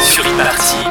sur e-party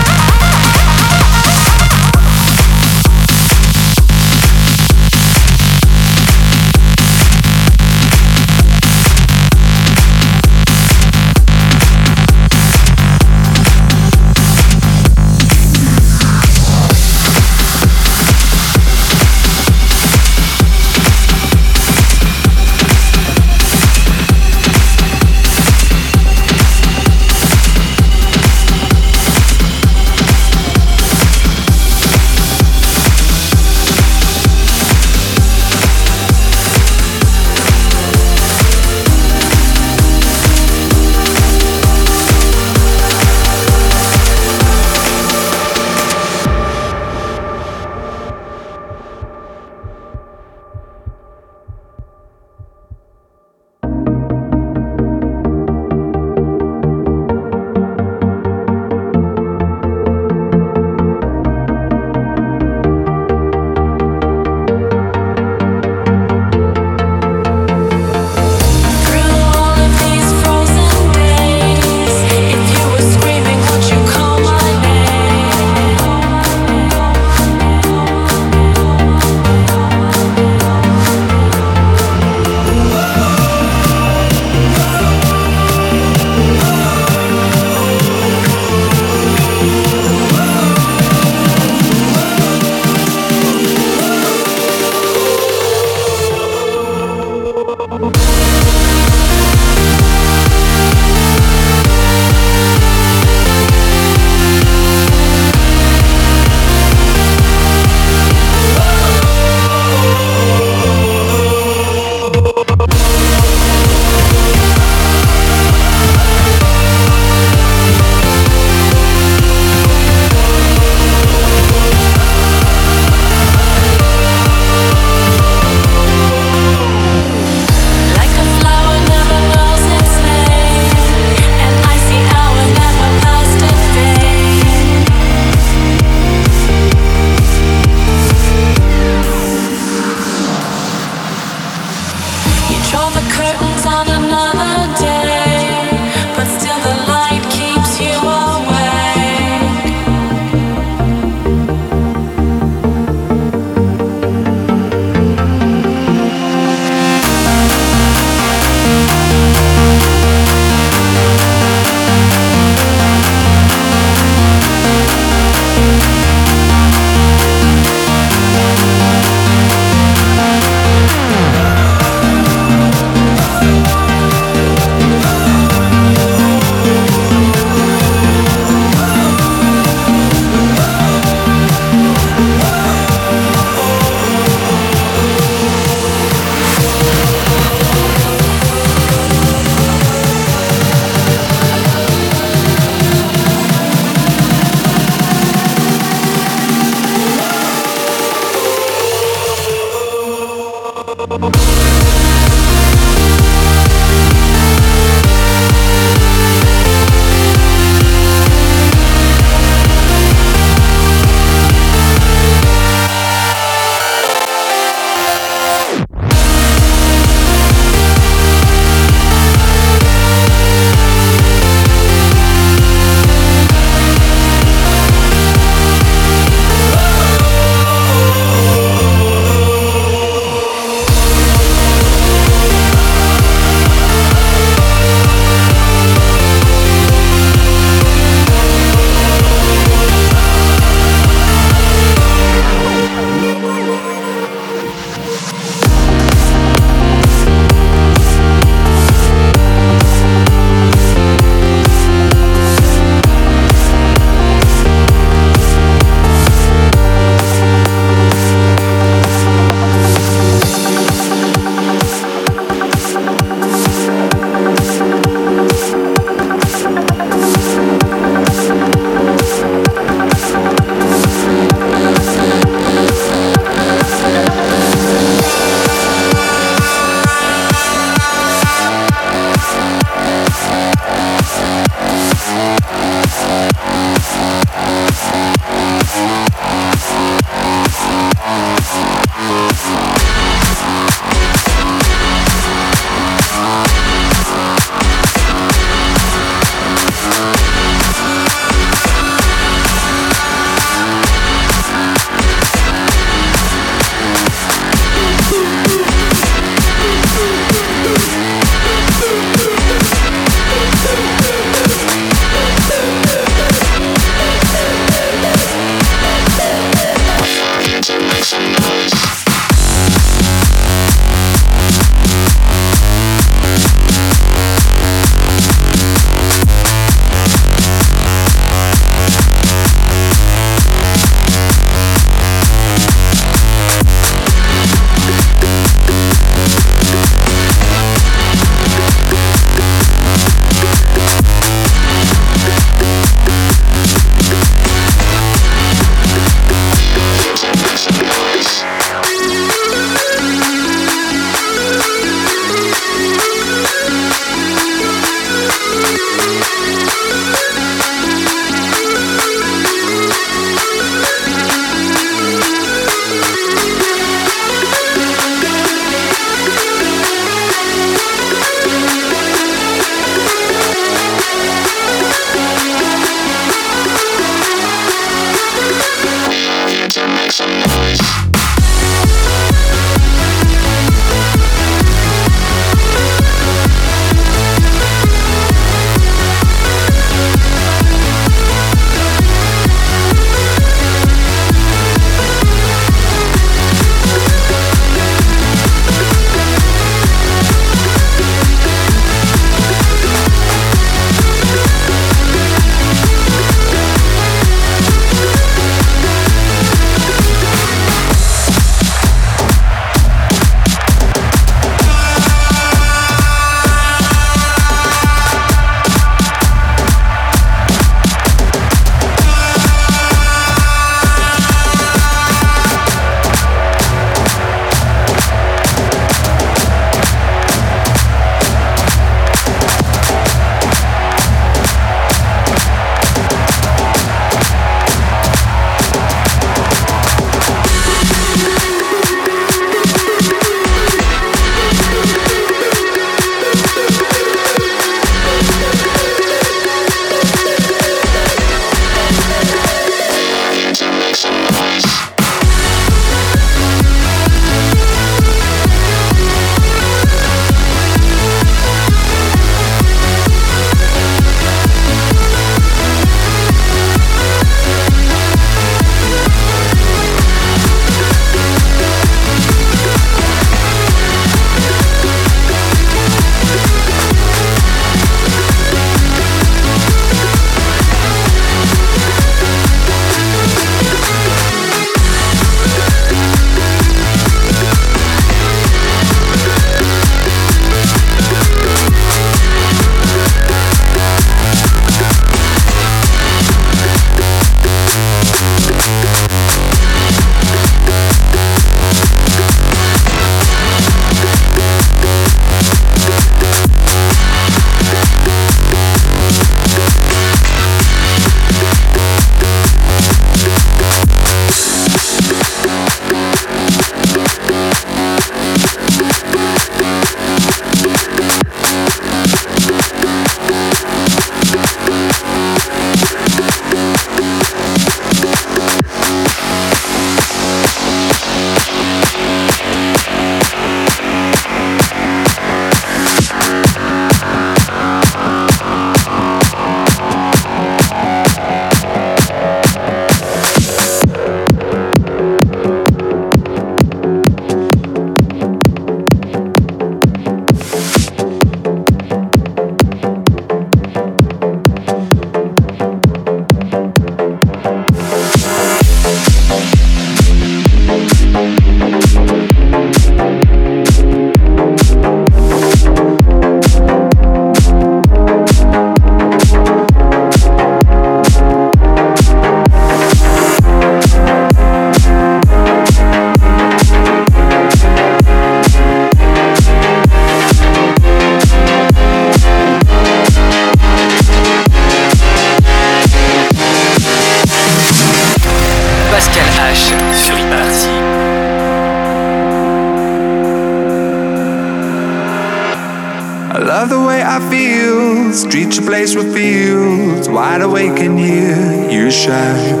Streets a place with fields. Wide awake and hear you shine.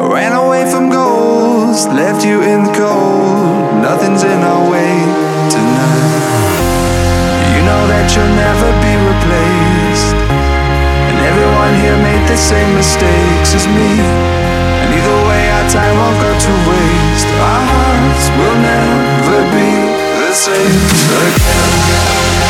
I ran away from goals, left you in the cold. Nothing's in our way tonight. You know that you'll never be replaced. And everyone here made the same mistakes as me. And either way, our time won't go to waste. Our hearts will never be the same again.